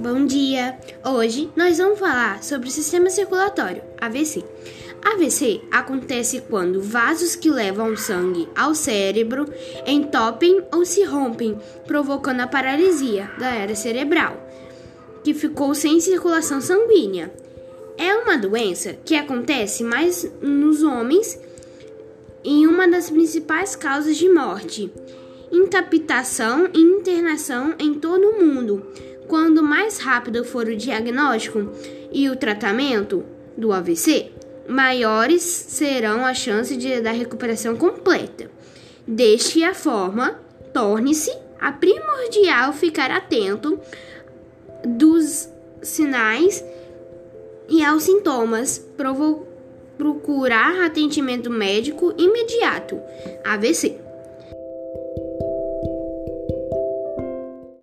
Bom dia! Hoje nós vamos falar sobre o sistema circulatório, AVC. AVC acontece quando vasos que levam sangue ao cérebro entopem ou se rompem, provocando a paralisia da área cerebral, que ficou sem circulação sanguínea. É uma doença que acontece mais nos homens e uma das principais causas de morte, incaptação e internação em todo o mundo Quando mais rápido for o diagnóstico e o tratamento do AVC, maiores serão as chances de, da recuperação completa. Deste forma, torne-se a primordial ficar atento dos sinais e aos sintomas, procurar atendimento médico imediato. AVC.